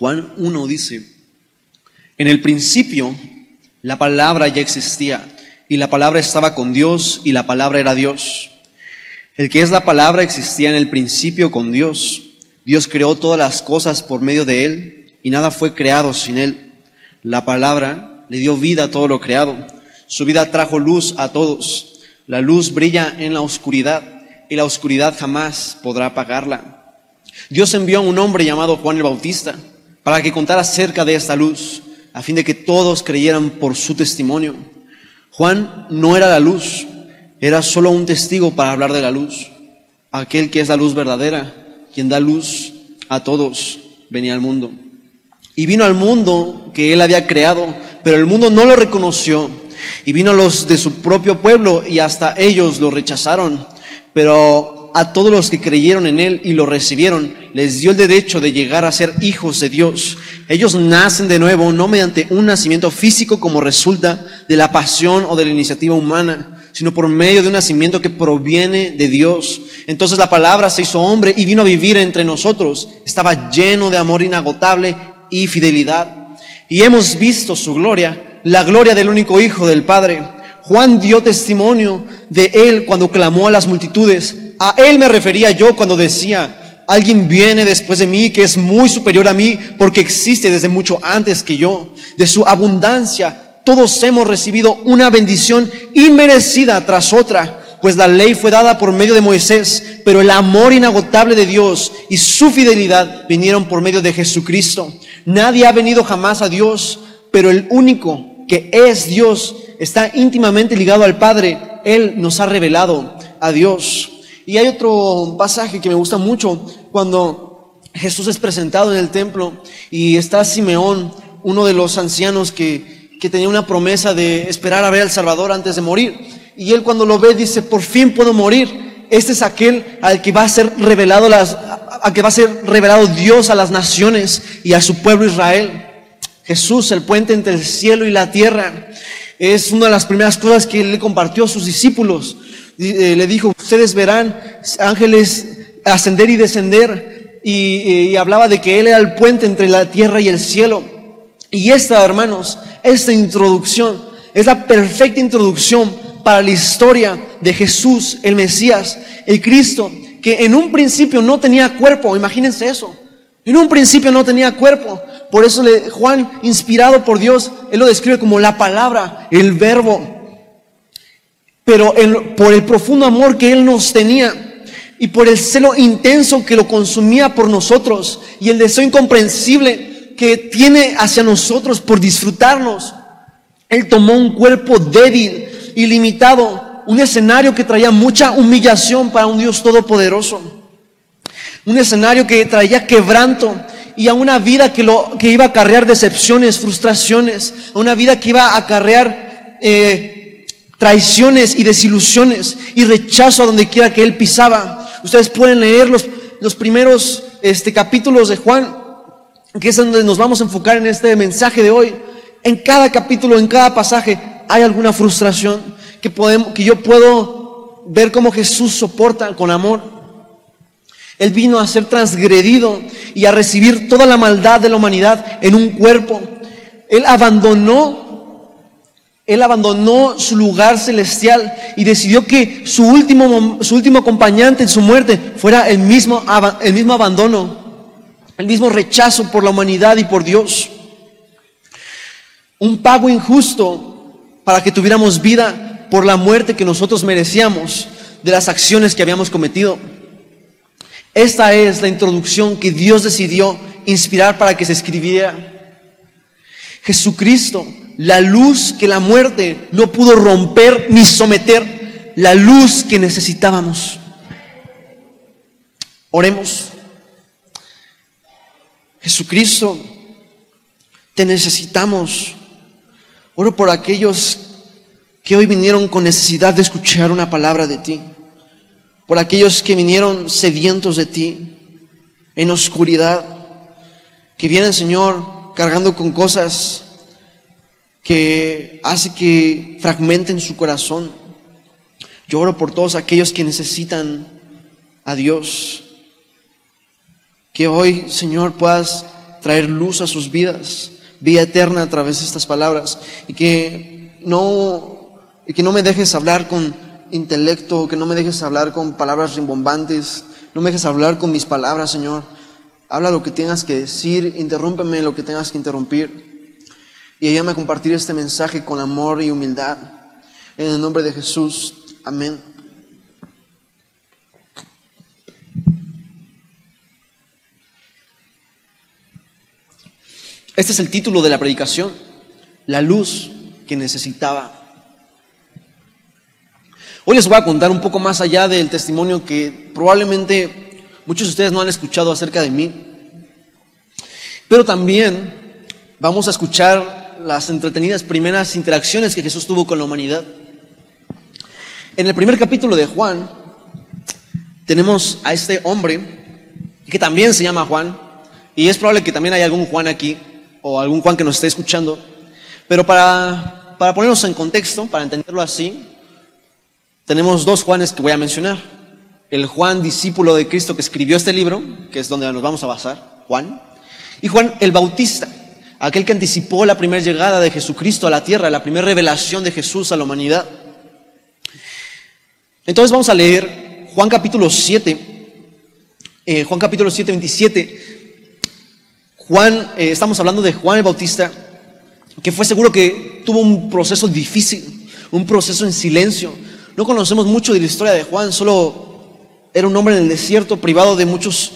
Juan 1 dice, en el principio la palabra ya existía y la palabra estaba con Dios y la palabra era Dios. El que es la palabra existía en el principio con Dios. Dios creó todas las cosas por medio de él y nada fue creado sin él. La palabra le dio vida a todo lo creado. Su vida trajo luz a todos. La luz brilla en la oscuridad y la oscuridad jamás podrá apagarla. Dios envió a un hombre llamado Juan el Bautista para que contara acerca de esta luz, a fin de que todos creyeran por su testimonio. Juan no era la luz, era solo un testigo para hablar de la luz. Aquel que es la luz verdadera, quien da luz a todos, venía al mundo. Y vino al mundo que él había creado, pero el mundo no lo reconoció. Y vino a los de su propio pueblo y hasta ellos lo rechazaron. Pero a todos los que creyeron en Él y lo recibieron, les dio el derecho de llegar a ser hijos de Dios. Ellos nacen de nuevo, no mediante un nacimiento físico como resulta de la pasión o de la iniciativa humana, sino por medio de un nacimiento que proviene de Dios. Entonces la palabra se hizo hombre y vino a vivir entre nosotros. Estaba lleno de amor inagotable y fidelidad. Y hemos visto su gloria, la gloria del único Hijo del Padre. Juan dio testimonio de él cuando clamó a las multitudes. A él me refería yo cuando decía, alguien viene después de mí que es muy superior a mí porque existe desde mucho antes que yo. De su abundancia todos hemos recibido una bendición inmerecida tras otra, pues la ley fue dada por medio de Moisés, pero el amor inagotable de Dios y su fidelidad vinieron por medio de Jesucristo. Nadie ha venido jamás a Dios, pero el único que es Dios está íntimamente ligado al Padre. Él nos ha revelado a Dios. Y hay otro pasaje que me gusta mucho cuando Jesús es presentado en el templo y está Simeón, uno de los ancianos que, que tenía una promesa de esperar a ver al Salvador antes de morir. Y él cuando lo ve dice, por fin puedo morir. Este es aquel al que va a ser revelado las, a que va a ser revelado Dios a las naciones y a su pueblo Israel. Jesús, el puente entre el cielo y la tierra, es una de las primeras cosas que él le compartió a sus discípulos. Eh, le dijo, ustedes verán ángeles ascender y descender. Y, hablaba de que Él era el puente entre la tierra y el cielo. Y esta, hermanos, esta introducción es la perfecta introducción para la historia de Jesús, el Mesías, el Cristo, que en un principio no tenía cuerpo. Imagínense eso. En un principio no tenía cuerpo. Por eso le, Juan, inspirado por Dios, él lo describe como la palabra, el verbo pero por el profundo amor que Él nos tenía y por el celo intenso que lo consumía por nosotros y el deseo incomprensible que tiene hacia nosotros por disfrutarnos, Él tomó un cuerpo débil y limitado, un escenario que traía mucha humillación para un Dios todopoderoso, un escenario que traía quebranto y a una vida que, lo, que iba a acarrear decepciones, frustraciones, a una vida que iba a acarrear... Eh, traiciones y desilusiones y rechazo a donde quiera que él pisaba. Ustedes pueden leer los, los primeros este, capítulos de Juan, que es donde nos vamos a enfocar en este mensaje de hoy. En cada capítulo, en cada pasaje, hay alguna frustración que, podemos, que yo puedo ver cómo Jesús soporta con amor. Él vino a ser transgredido y a recibir toda la maldad de la humanidad en un cuerpo. Él abandonó él abandonó su lugar celestial y decidió que su último, su último acompañante en su muerte fuera el mismo, el mismo abandono, el mismo rechazo por la humanidad y por Dios. Un pago injusto para que tuviéramos vida por la muerte que nosotros merecíamos de las acciones que habíamos cometido. Esta es la introducción que Dios decidió inspirar para que se escribiera. Jesucristo la luz que la muerte no pudo romper ni someter, la luz que necesitábamos. Oremos. Jesucristo, te necesitamos. Oro por aquellos que hoy vinieron con necesidad de escuchar una palabra de ti. Por aquellos que vinieron sedientos de ti, en oscuridad. Que vienen, Señor, cargando con cosas que hace que fragmenten su corazón. Yo oro por todos aquellos que necesitan a Dios. Que hoy, Señor, puedas traer luz a sus vidas, vida eterna a través de estas palabras. Y que no, y que no me dejes hablar con intelecto, que no me dejes hablar con palabras rimbombantes, no me dejes hablar con mis palabras, Señor. Habla lo que tengas que decir, interrúmpeme lo que tengas que interrumpir. Y ayúdame a compartir este mensaje con amor y humildad. En el nombre de Jesús. Amén. Este es el título de la predicación, la luz que necesitaba. Hoy les voy a contar un poco más allá del testimonio que probablemente muchos de ustedes no han escuchado acerca de mí, pero también vamos a escuchar las entretenidas primeras interacciones que Jesús tuvo con la humanidad. En el primer capítulo de Juan tenemos a este hombre que también se llama Juan, y es probable que también haya algún Juan aquí, o algún Juan que nos esté escuchando, pero para, para ponernos en contexto, para entenderlo así, tenemos dos Juanes que voy a mencionar. El Juan, discípulo de Cristo que escribió este libro, que es donde nos vamos a basar, Juan, y Juan el Bautista, aquel que anticipó la primera llegada de Jesucristo a la tierra, la primera revelación de Jesús a la humanidad. Entonces vamos a leer Juan capítulo 7, eh, Juan capítulo 7, 27. Juan, eh, estamos hablando de Juan el Bautista, que fue seguro que tuvo un proceso difícil, un proceso en silencio. No conocemos mucho de la historia de Juan, solo era un hombre en el desierto, privado de muchos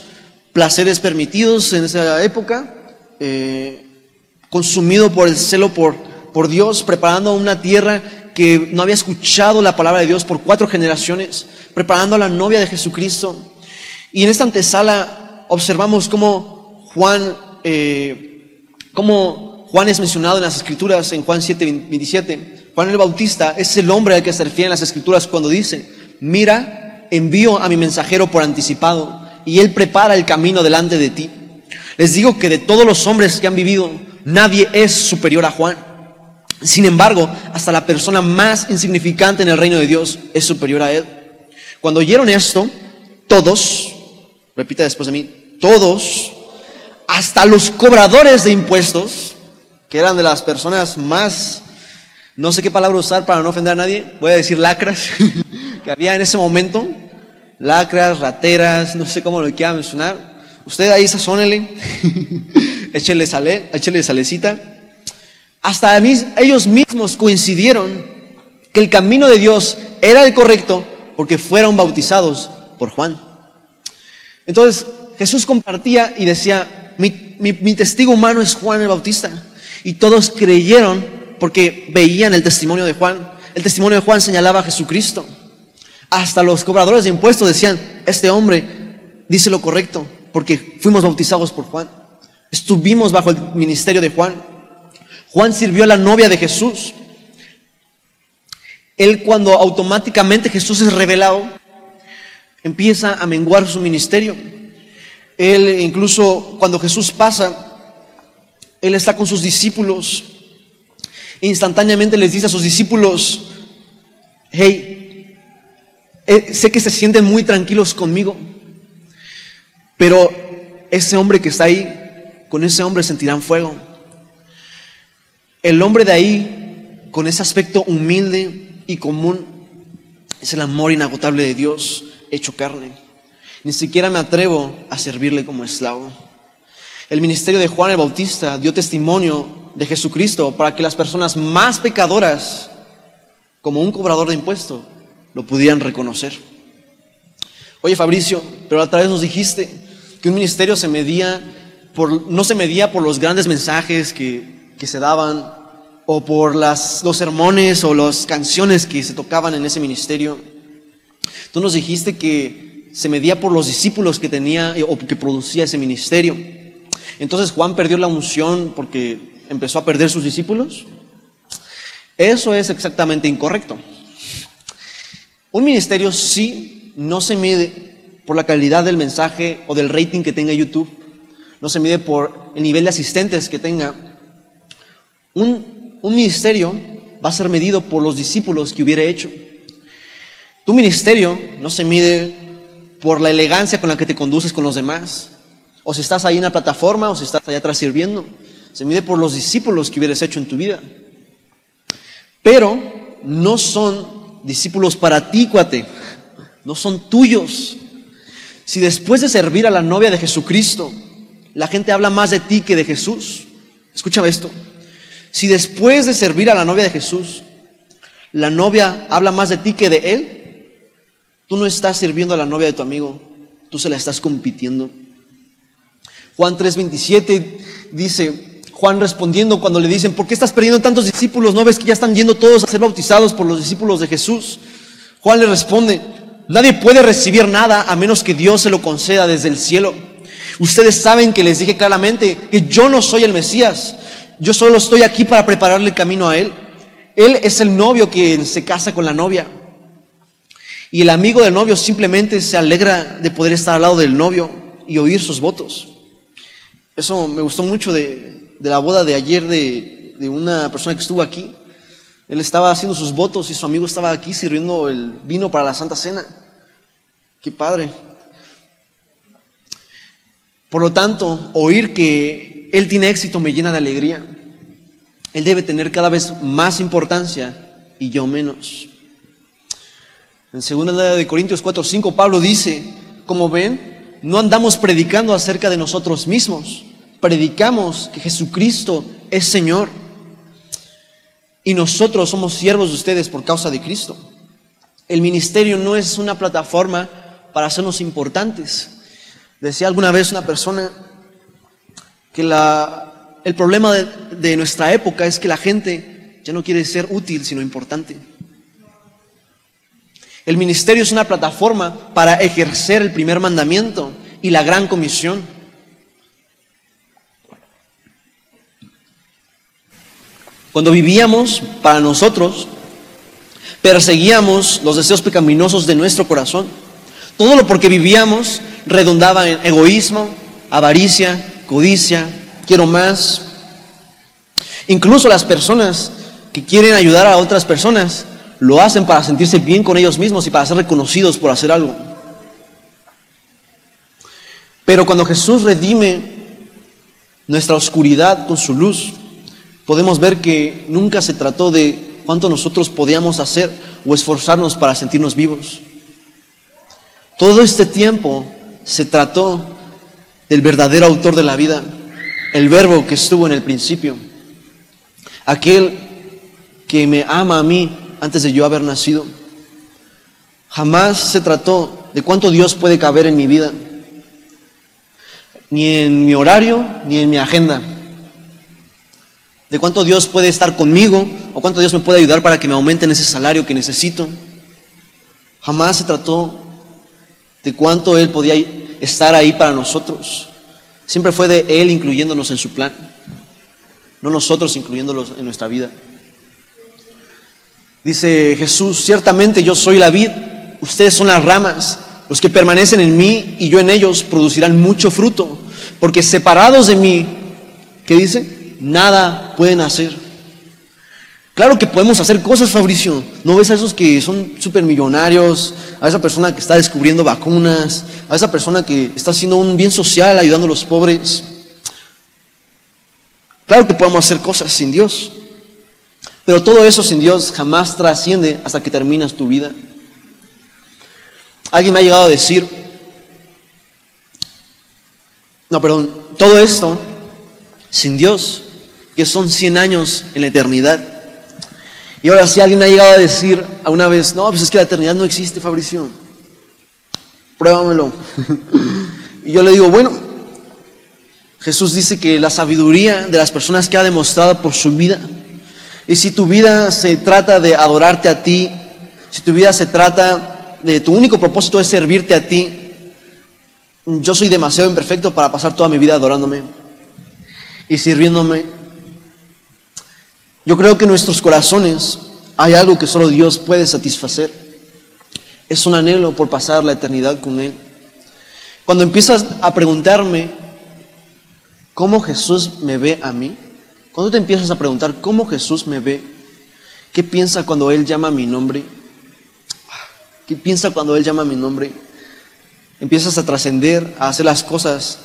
placeres permitidos en esa época, eh, consumido por el celo por, Dios, preparando una tierra que no había escuchado la palabra de Dios por cuatro generaciones, preparando a la novia de Jesucristo. Y en esta antesala observamos cómo Juan eh, como Juan es mencionado en las Escrituras, en Juan 7, 27. Juan el Bautista es el hombre al que se refiere en las Escrituras cuando dice, mira, envío a mi mensajero por anticipado y él prepara el camino delante de ti. Les digo que de todos los hombres que han vivido, nadie es superior a Juan. Sin embargo, hasta la persona más insignificante en el reino de Dios es superior a él. Cuando oyeron esto, todos, repita después de mí, todos hasta los cobradores de impuestos, que eran de las personas más, no sé qué palabra usar para no ofender a nadie, voy a decir lacras, que había en ese momento, lacras, rateras, no sé cómo lo quiera mencionar. Usted ahí sazónele, échele, sale, échele salecita. Hasta ellos mismos coincidieron que el camino de Dios era el correcto porque fueron bautizados por Juan. Entonces Jesús compartía y decía, mi, testigo humano es Juan el Bautista. Y todos creyeron porque veían el testimonio de Juan. El testimonio de Juan señalaba a Jesucristo. Hasta los cobradores de impuestos decían, este hombre dice lo correcto porque fuimos bautizados por Juan. Estuvimos bajo el ministerio de Juan. Juan sirvió a la novia de Jesús. Él cuando automáticamente Jesús es revelado, empieza a menguar su ministerio. Él incluso cuando Jesús pasa, Él está con sus discípulos. Instantáneamente les dice a sus discípulos, hey, eh, sé que se sienten muy tranquilos conmigo, pero ese hombre que está ahí, con ese hombre sentirán fuego. El hombre de ahí, con ese aspecto humilde y común, es el amor inagotable de Dios hecho carne. Ni siquiera me atrevo a servirle como esclavo. El ministerio de Juan el Bautista dio testimonio de Jesucristo para que las personas más pecadoras, como un cobrador de impuestos, lo pudieran reconocer. Oye Fabricio, pero a través nos dijiste que un ministerio se medía por, no se medía por los grandes mensajes que, que se daban o por las, los sermones o las canciones que se tocaban en ese ministerio. Tú nos dijiste que se medía por los discípulos que tenía eh, o que producía ese ministerio. Entonces Juan perdió la unción porque empezó a perder sus discípulos. Eso es exactamente incorrecto. Un ministerio sí no se mide por la calidad del mensaje o del rating que tenga YouTube. No se mide por el nivel de asistentes que tenga. Un, un ministerio va a ser medido por los discípulos que hubiera hecho. Tu ministerio no se mide por la elegancia con la que te conduces con los demás, o si estás ahí en la plataforma, o si estás allá atrás sirviendo. Se mide por los discípulos que hubieras hecho en tu vida. Pero no son discípulos para ti, cuate. No son tuyos. Si después de servir a la novia de Jesucristo, la gente habla más de ti que de Jesús, escúchame esto. Si después de servir a la novia de Jesús, la novia habla más de ti que de él, tú no estás sirviendo a la novia de tu amigo, tú se la estás compitiendo. Juan 3:27 dice, Juan respondiendo cuando le dicen, ¿por qué estás perdiendo tantos discípulos? ¿No ves que ya están yendo todos a ser bautizados por los discípulos de Jesús? Juan le responde, nadie puede recibir nada a menos que Dios se lo conceda desde el cielo. Ustedes saben que les dije claramente que yo no soy el Mesías, yo solo estoy aquí para prepararle el camino a Él. Él es el novio que se casa con la novia. Y el amigo del novio simplemente se alegra de poder estar al lado del novio y oír sus votos. Eso me gustó mucho de, la boda de ayer de, de una persona que estuvo aquí. Él estaba haciendo sus votos y su amigo estaba aquí sirviendo el vino para la Santa Cena. Qué padre. Por lo tanto, oír que Él tiene éxito me llena de alegría. Él debe tener cada vez más importancia y yo menos. En 2 de Corintios 4, 5, Pablo dice, como ven, no andamos predicando acerca de nosotros mismos, predicamos que Jesucristo es Señor. Y nosotros somos siervos de ustedes por causa de Cristo. El ministerio no es una plataforma para hacernos importantes. Decía alguna vez una persona que el problema de nuestra época es que la gente ya no quiere ser útil, sino importante. El ministerio es una plataforma para ejercer el primer mandamiento y la gran comisión. Cuando vivíamos para nosotros, perseguíamos los deseos pecaminosos de nuestro corazón. Todo lo porque vivíamos redundaba en egoísmo, avaricia, codicia, quiero más. Incluso las personas que quieren ayudar a otras personas lo hacen para sentirse bien con ellos mismos y para ser reconocidos por hacer algo. Pero cuando Jesús redime nuestra oscuridad con su luz, podemos ver que nunca se trató de cuánto nosotros podíamos hacer o esforzarnos para sentirnos vivos. Todo este tiempo se trató del verdadero autor de la vida, el verbo que estuvo en el principio, aquel que me ama a mí antes de yo haber nacido. Jamás se trató de cuánto Dios puede caber en mi vida, ni en mi horario, ni en mi agenda. De cuánto Dios puede estar conmigo o cuánto Dios me puede ayudar para que me aumenten ese salario que necesito. Jamás se trató de cuánto Él podía estar ahí para nosotros. Siempre fue de Él incluyéndonos en su plan, no nosotros incluyéndolos en nuestra vida. Dice Jesús, ciertamente yo soy la vid, ustedes son las ramas, los que permanecen en mí y yo en ellos producirán mucho fruto, porque separados de mí, ¿qué dice? Nada pueden hacer. Claro que podemos hacer cosas, Fabricio. ¿No ves a esos que son supermillonarios? A esa persona que está descubriendo vacunas, a esa persona que está haciendo un bien social ayudando a los pobres. Claro que podemos hacer cosas sin Dios. Pero todo eso sin Dios jamás trasciende hasta que terminas tu vida. Alguien me ha llegado a decir, no, perdón, todo esto sin Dios, que son 100 años en la eternidad. Y ahora si alguien ha llegado a decir a una vez, no, pues es que la eternidad no existe, Fabricio, pruébamelo. y yo le digo, bueno, Jesús dice que la sabiduría de las personas que ha demostrado por su vida, y si tu vida se trata de adorarte a ti, si tu vida se trata de tu único propósito es servirte a ti, yo soy demasiado imperfecto para pasar toda mi vida adorándome y sirviéndome. Yo creo que en nuestros corazones hay algo que solo Dios puede satisfacer. Es un anhelo por pasar la eternidad con Él. Cuando empiezas a preguntarme cómo Jesús me ve a mí, cuando te empiezas a preguntar cómo Jesús me ve, ¿qué piensa cuando Él llama mi nombre? ¿Qué piensa cuando Él llama mi nombre? Empiezas a trascender, a hacer las cosas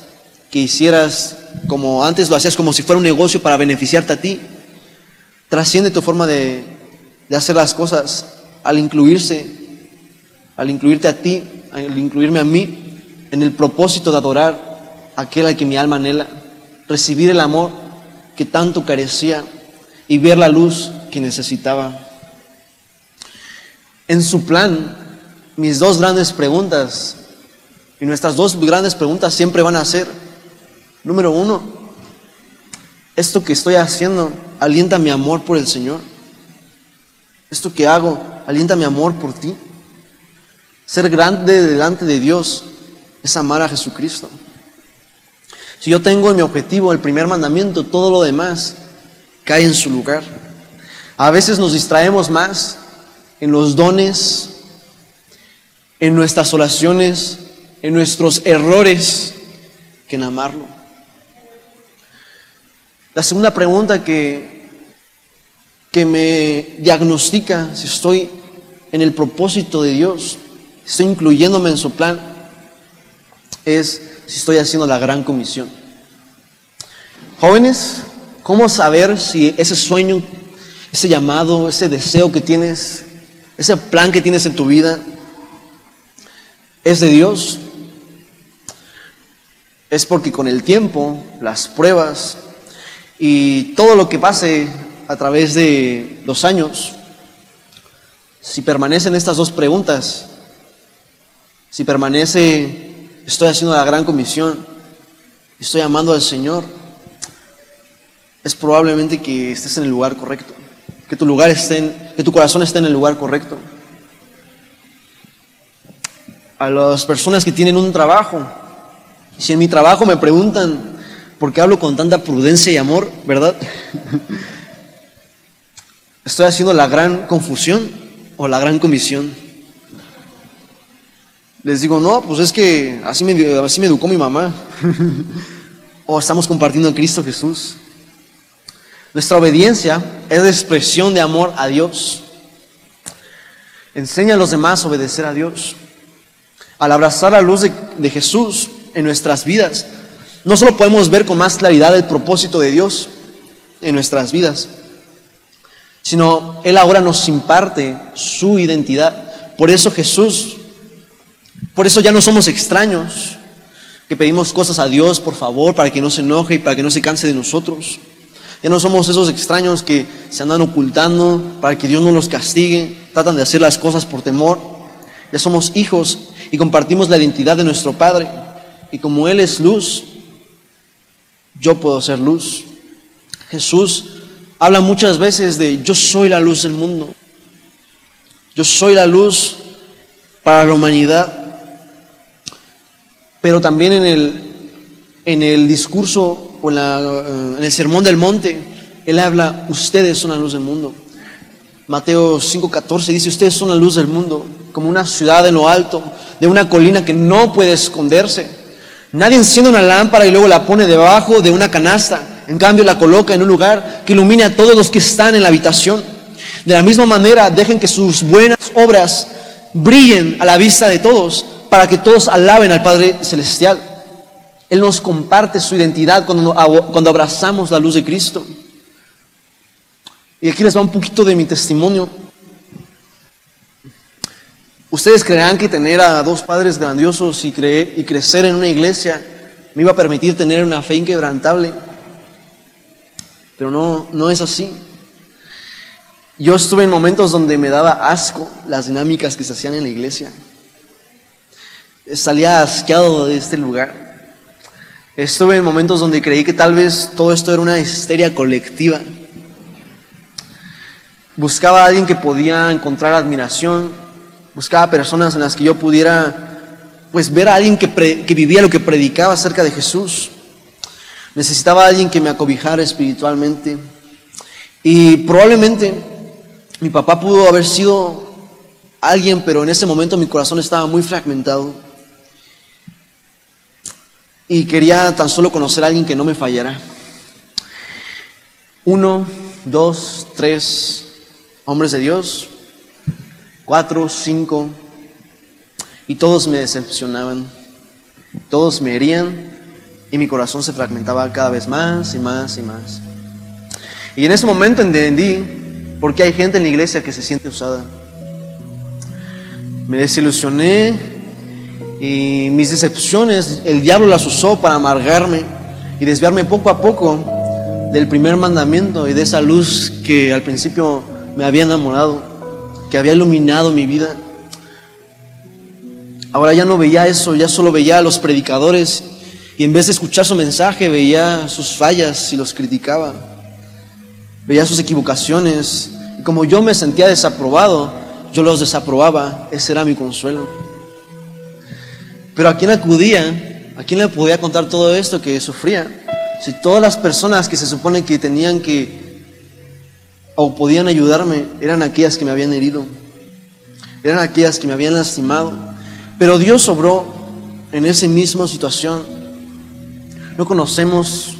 que hicieras como antes lo hacías como si fuera un negocio para beneficiarte a ti. Trasciende tu forma de, de hacer las cosas al incluirse, al incluirte a ti, al incluirme a mí en el propósito de adorar a aquel al que mi alma anhela, recibir el amor que tanto carecía y ver la luz que necesitaba. En su plan, mis dos grandes preguntas, y nuestras dos grandes preguntas siempre van a ser, número uno, esto que estoy haciendo alienta mi amor por el Señor. Esto que hago alienta mi amor por ti. Ser grande delante de Dios es amar a Jesucristo. Si yo tengo en mi objetivo el primer mandamiento, todo lo demás cae en su lugar. A veces nos distraemos más en los dones, en nuestras oraciones, en nuestros errores, que en amarlo. La segunda pregunta que, que me diagnostica si estoy en el propósito de Dios, si estoy incluyéndome en su plan, es si estoy haciendo la gran comisión. Jóvenes, ¿cómo saber si ese sueño, ese llamado, ese deseo que tienes, ese plan que tienes en tu vida es de Dios? Es porque con el tiempo, las pruebas y todo lo que pase a través de los años, si permanecen estas dos preguntas, si permanece, estoy haciendo la gran comisión, estoy amando al Señor, es probablemente que estés en el lugar correcto, que tu lugar esté, que tu corazón esté en el lugar correcto. A las personas que tienen un trabajo, si en mi trabajo me preguntan por qué hablo con tanta prudencia y amor, ¿verdad? ¿Estoy haciendo la gran confusión o la gran comisión? Les digo, no, pues es que así me, así me educó mi mamá. o estamos compartiendo en Cristo Jesús. Nuestra obediencia es la expresión de amor a Dios. Enseña a los demás a obedecer a Dios. Al abrazar la luz de Jesús en nuestras vidas, no solo podemos ver con más claridad el propósito de Dios en nuestras vidas, sino Él ahora nos imparte su identidad. Por eso Jesús, por eso ya no somos extraños, que pedimos cosas a Dios, por favor, para que no se enoje y para que no se canse de nosotros. Ya no somos esos extraños que se andan ocultando para que Dios no los castigue, tratan de hacer las cosas por temor. Ya somos hijos y compartimos la identidad de nuestro Padre. Y como Él es luz, yo puedo ser luz. Jesús habla muchas veces de yo soy la luz del mundo. Yo soy la luz para la humanidad. Pero también en el, en el discurso o en, la, en el sermón del monte, Él habla, ustedes son la luz del mundo. Mateo 5:14 dice, ustedes son la luz del mundo, como una ciudad en lo alto, de una colina que no puede esconderse. Nadie enciende una lámpara y luego la pone debajo de una canasta. En cambio, la coloca en un lugar que ilumine a todos los que están en la habitación. De la misma manera, dejen que sus buenas obras brillen a la vista de todos para que todos alaben al Padre Celestial. Él nos comparte su identidad cuando, cuando abrazamos la luz de Cristo. Y aquí les va un poquito de mi testimonio. Ustedes creerán que tener a dos padres grandiosos y, creer, y crecer en una iglesia me iba a permitir tener una fe inquebrantable. Pero no, no es así. Yo estuve en momentos donde me daba asco las dinámicas que se hacían en la iglesia. Salía asqueado de este lugar. Estuve en momentos donde creí que tal vez todo esto era una histeria colectiva. Buscaba a alguien que podía encontrar admiración, Buscaba personas en las que yo pudiera pues ver a alguien que, que vivía lo que predicaba acerca de Jesús. Necesitaba a alguien que me acobijara espiritualmente. Y probablemente mi papá pudo haber sido alguien, pero en ese momento mi corazón estaba muy fragmentado. Y quería tan solo conocer a alguien que no me fallara. Uno, dos, tres hombres de Dios cuatro, cinco, y todos me decepcionaban, todos me herían y mi corazón se fragmentaba cada vez más y más y más. Y en ese momento entendí por qué hay gente en la iglesia que se siente usada. Me desilusioné y mis decepciones, el diablo las usó para amargarme y desviarme poco a poco del primer mandamiento y de esa luz que al principio me había enamorado, que había iluminado mi vida. Ahora ya no veía eso, ya solo veía a los predicadores y en vez de escuchar su mensaje veía sus fallas y los criticaba. Veía sus equivocaciones y como yo me sentía desaprobado, yo los desaprobaba. Ese era mi consuelo. Pero a quién acudía, a quién le podía contar todo esto que sufría. Si todas las personas que se supone que tenían que o podían ayudarme eran aquellas que me habían herido, eran aquellas que me habían lastimado. Pero Dios obró en esa misma situación no conocemos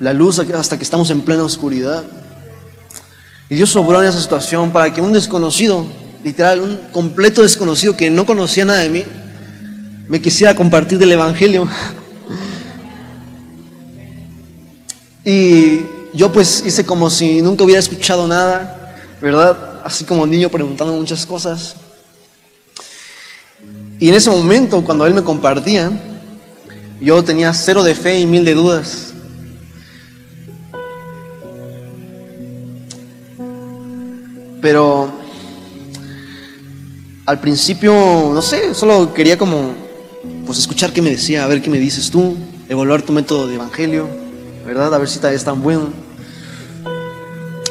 la luz hasta que estamos en plena oscuridad. Y Dios sobró en esa situación para que un desconocido, literal, un completo desconocido que no conocía nada de mí, me quisiera compartir del Evangelio. Y yo pues hice como si nunca hubiera escuchado nada, ¿verdad? Así como niño preguntando muchas cosas. Y en ese momento, cuando él me compartía, yo tenía cero de fe y mil de dudas. Pero al principio, no sé, solo quería como pues escuchar qué me decía, a ver qué me dices tú, evaluar tu método de evangelio, ¿verdad? A ver si es tan bueno.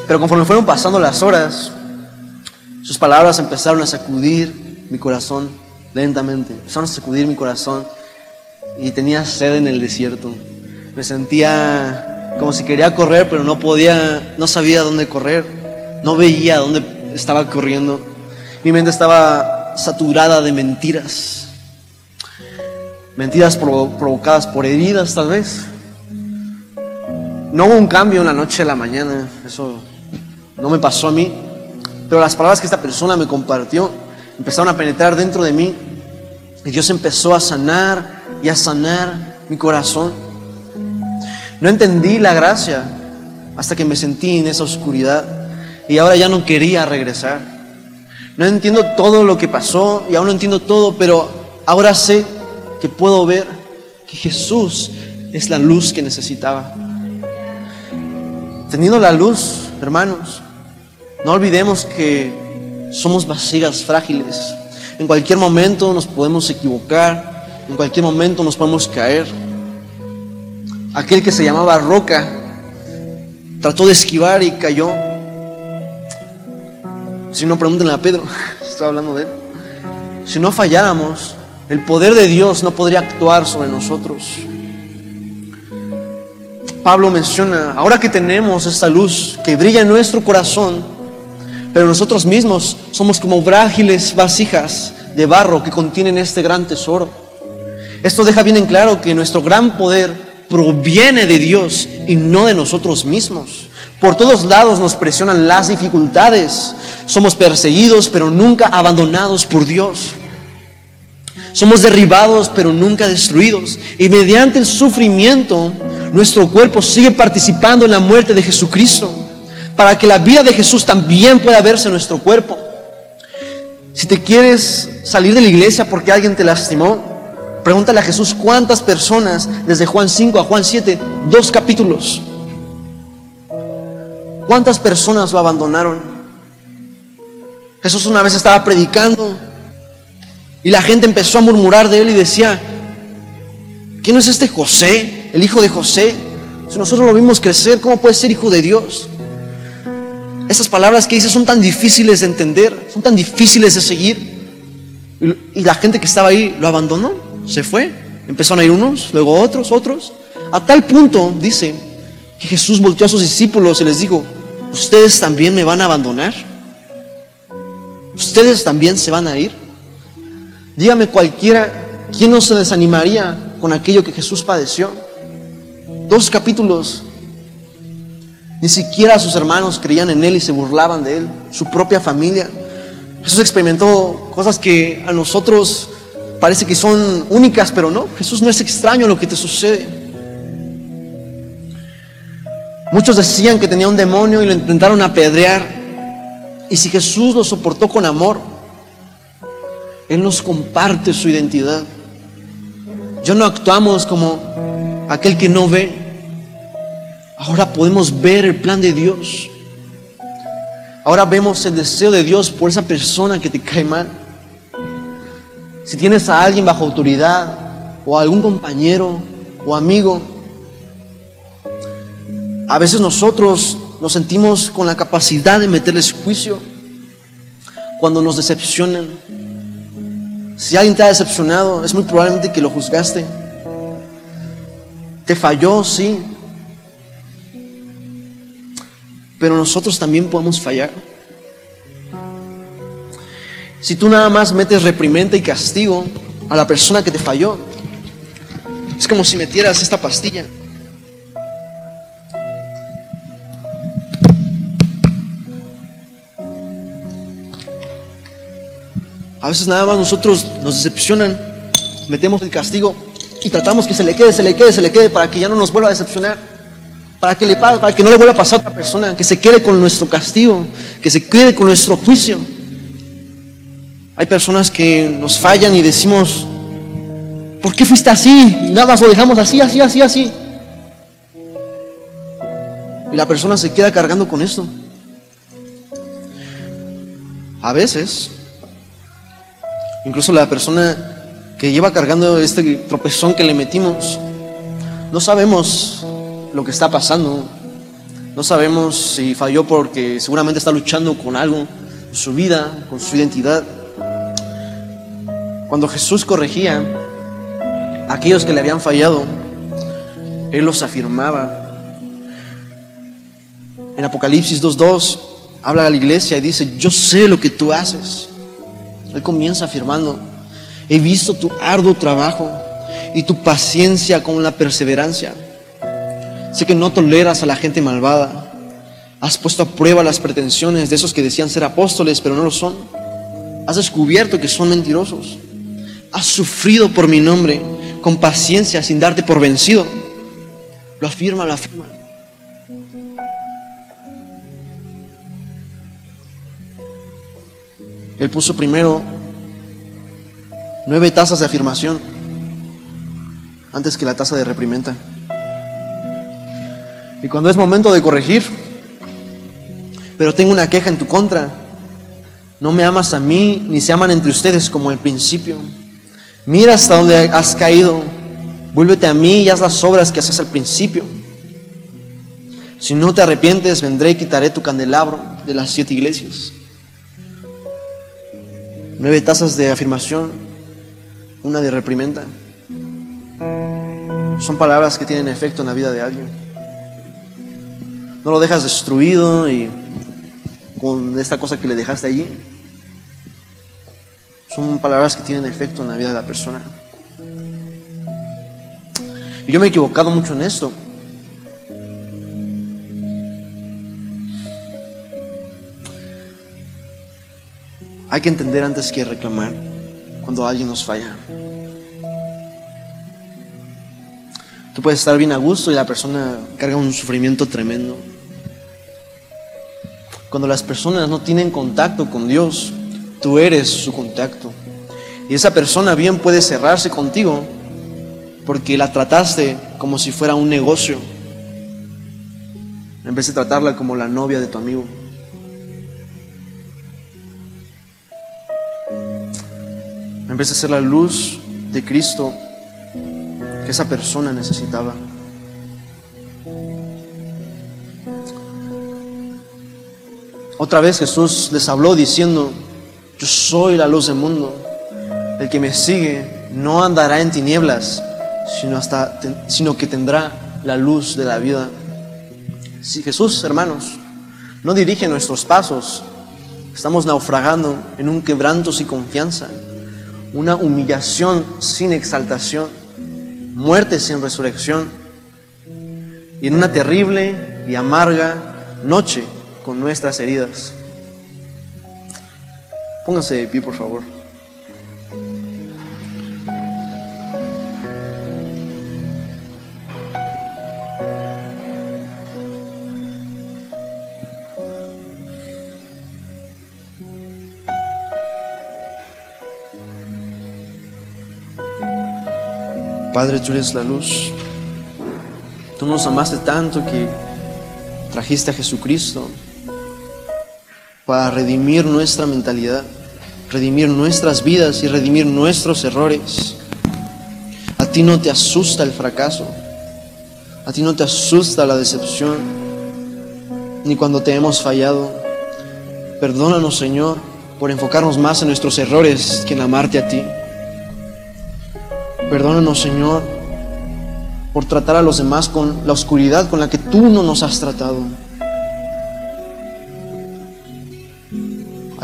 Pero conforme fueron pasando las horas, sus palabras empezaron a sacudir mi corazón lentamente, empezaron a sacudir mi corazón y tenía sed en el desierto. Me sentía como si quería correr, pero no podía, no sabía dónde correr, no veía dónde estaba corriendo. Mi mente estaba saturada de mentiras, mentiras provocadas por heridas tal vez. No hubo un cambio en la noche a la mañana, eso no me pasó a mí, pero las palabras que esta persona me compartió empezaron a penetrar dentro de mí y Dios empezó a sanar y a sanar mi corazón. No entendí la gracia hasta que me sentí en esa oscuridad y ahora ya no quería regresar. No entiendo todo lo que pasó y aún no entiendo todo, pero ahora sé que puedo ver que Jesús es la luz que necesitaba. Teniendo la luz, hermanos, no olvidemos que somos vasijas frágiles. En cualquier momento nos podemos equivocar, en cualquier momento nos podemos caer. Aquel que se llamaba Roca trató de esquivar y cayó. Si no, pregúntenle a Pedro, estaba hablando de él. Si no falláramos, el poder de Dios no podría actuar sobre nosotros. Pablo menciona, ahora que tenemos esta luz que brilla en nuestro corazón, pero nosotros mismos somos como frágiles vasijas de barro que contienen este gran tesoro. Esto deja bien en claro que nuestro gran poder proviene de Dios y no de nosotros mismos. Por todos lados nos presionan las dificultades. Somos perseguidos pero nunca abandonados por Dios. Somos derribados pero nunca destruidos. Y mediante el sufrimiento nuestro cuerpo sigue participando en la muerte de Jesucristo. Para que la vida de Jesús también pueda verse en nuestro cuerpo. Si te quieres salir de la iglesia porque alguien te lastimó, Pregúntale a Jesús cuántas personas, desde Juan 5 a Juan 7, dos capítulos, cuántas personas lo abandonaron. Jesús una vez estaba predicando y la gente empezó a murmurar de él y decía, ¿quién es este José, el hijo de José? Si nosotros lo vimos crecer, ¿cómo puede ser hijo de Dios? Esas palabras que dice son tan difíciles de entender, son tan difíciles de seguir. Y la gente que estaba ahí lo abandonó se fue. Empezaron a ir unos, luego otros, otros. A tal punto, dice, que Jesús volteó a sus discípulos y les dijo, ¿ustedes también me van a abandonar? ¿Ustedes también se van a ir? Dígame cualquiera, ¿quién no se desanimaría con aquello que Jesús padeció? Dos capítulos. Ni siquiera sus hermanos creían en Él y se burlaban de Él, su propia familia. Jesús experimentó cosas que a nosotros parece que son únicas, pero no, Jesús no es extraño a lo que te sucede. Muchos decían que tenía un demonio y lo intentaron apedrear. Y si Jesús lo soportó con amor, Él nos comparte su identidad. Yo no actuamos como aquel que no ve. Ahora podemos ver el plan de Dios. Ahora vemos el deseo de Dios por esa persona que te cae mal. Si tienes a alguien bajo autoridad o algún compañero o amigo, a veces nosotros nos sentimos con la capacidad de meterles juicio cuando nos decepcionan. Si alguien te ha decepcionado, es muy probablemente que lo juzgaste. Te falló, sí. Pero nosotros también podemos fallar. Si tú nada más metes reprimenda y castigo a la persona que te falló, es como si metieras esta pastilla. A veces nada más nosotros nos decepcionan, metemos el castigo y tratamos que se le quede, se le quede, se le quede para que ya no nos vuelva a decepcionar, para que, le, para que no le vuelva a pasar a otra persona, que se quede con nuestro castigo, que se quede con nuestro juicio. Hay personas que nos fallan y decimos, ¿por qué fuiste así? Y nada más lo dejamos así, así, así, así. Y la persona se queda cargando con esto. A veces, incluso la persona que lleva cargando este tropezón que le metimos, no sabemos lo que está pasando. No sabemos si falló porque seguramente está luchando con algo, su vida, con su identidad. Cuando Jesús corregía a aquellos que le habían fallado, Él los afirmaba. En Apocalipsis 2.2 habla a la iglesia y dice, yo sé lo que tú haces. Él comienza afirmando, he visto tu arduo trabajo y tu paciencia con la perseverancia. Sé que no toleras a la gente malvada. Has puesto a prueba las pretensiones de esos que decían ser apóstoles, pero no lo son. Has descubierto que son mentirosos has sufrido por mi nombre con paciencia sin darte por vencido. Lo afirma, lo afirma. Él puso primero nueve tazas de afirmación antes que la taza de reprimenda. Y cuando es momento de corregir, pero tengo una queja en tu contra, no me amas a mí ni se aman entre ustedes como al principio. Mira hasta donde has caído. Vuélvete a mí y haz las obras que haces al principio. Si no te arrepientes, vendré y quitaré tu candelabro de las siete iglesias. Nueve tazas de afirmación, una de reprimenda. Son palabras que tienen efecto en la vida de alguien. No lo dejas destruido y con esta cosa que le dejaste allí. Son palabras que tienen efecto en la vida de la persona. Y yo me he equivocado mucho en esto. Hay que entender antes que reclamar cuando alguien nos falla. Tú puedes estar bien a gusto y la persona carga un sufrimiento tremendo. Cuando las personas no tienen contacto con Dios, Tú eres su contacto. Y esa persona bien puede cerrarse contigo porque la trataste como si fuera un negocio, en vez de tratarla como la novia de tu amigo. En vez de ser la luz de Cristo que esa persona necesitaba. Otra vez Jesús les habló diciendo, yo soy la luz del mundo. El que me sigue no andará en tinieblas, sino, que tendrá la luz de la vida. Si Jesús, hermanos, no dirige nuestros pasos, estamos naufragando en un quebranto sin confianza, una humillación sin exaltación, muerte sin resurrección, y en una terrible y amarga noche con nuestras heridas. Pónganse de pie, por favor. Padre, tú eres la luz. Tú nos amaste tanto que trajiste a Jesucristo para redimir nuestra mentalidad, redimir nuestras vidas y redimir nuestros errores. A ti no te asusta el fracaso, a ti no te asusta la decepción, ni cuando te hemos fallado. Perdónanos, Señor, por enfocarnos más en nuestros errores que en amarte a ti. Perdónanos, Señor, por tratar a los demás con la oscuridad con la que tú no nos has tratado.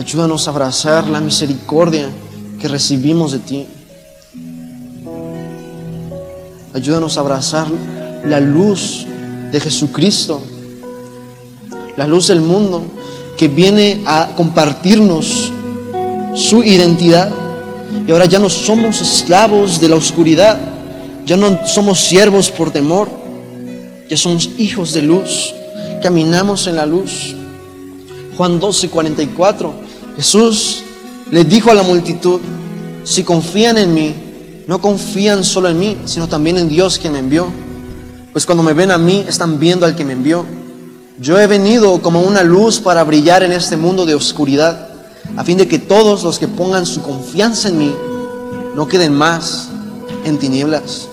Ayúdanos a abrazar la misericordia que recibimos de ti. Ayúdanos a abrazar la luz de Jesucristo, la luz del mundo que viene a compartirnos su identidad. Y ahora ya no somos esclavos de la oscuridad, ya no somos siervos por temor, ya somos hijos de luz, caminamos en la luz. Juan 12, 44, Jesús le dijo a la multitud, si confían en mí, no confían solo en mí, sino también en Dios que me envió. Pues cuando me ven a mí, están viendo al que me envió. Yo he venido como una luz para brillar en este mundo de oscuridad, a fin de que todos los que pongan su confianza en mí no queden más en tinieblas.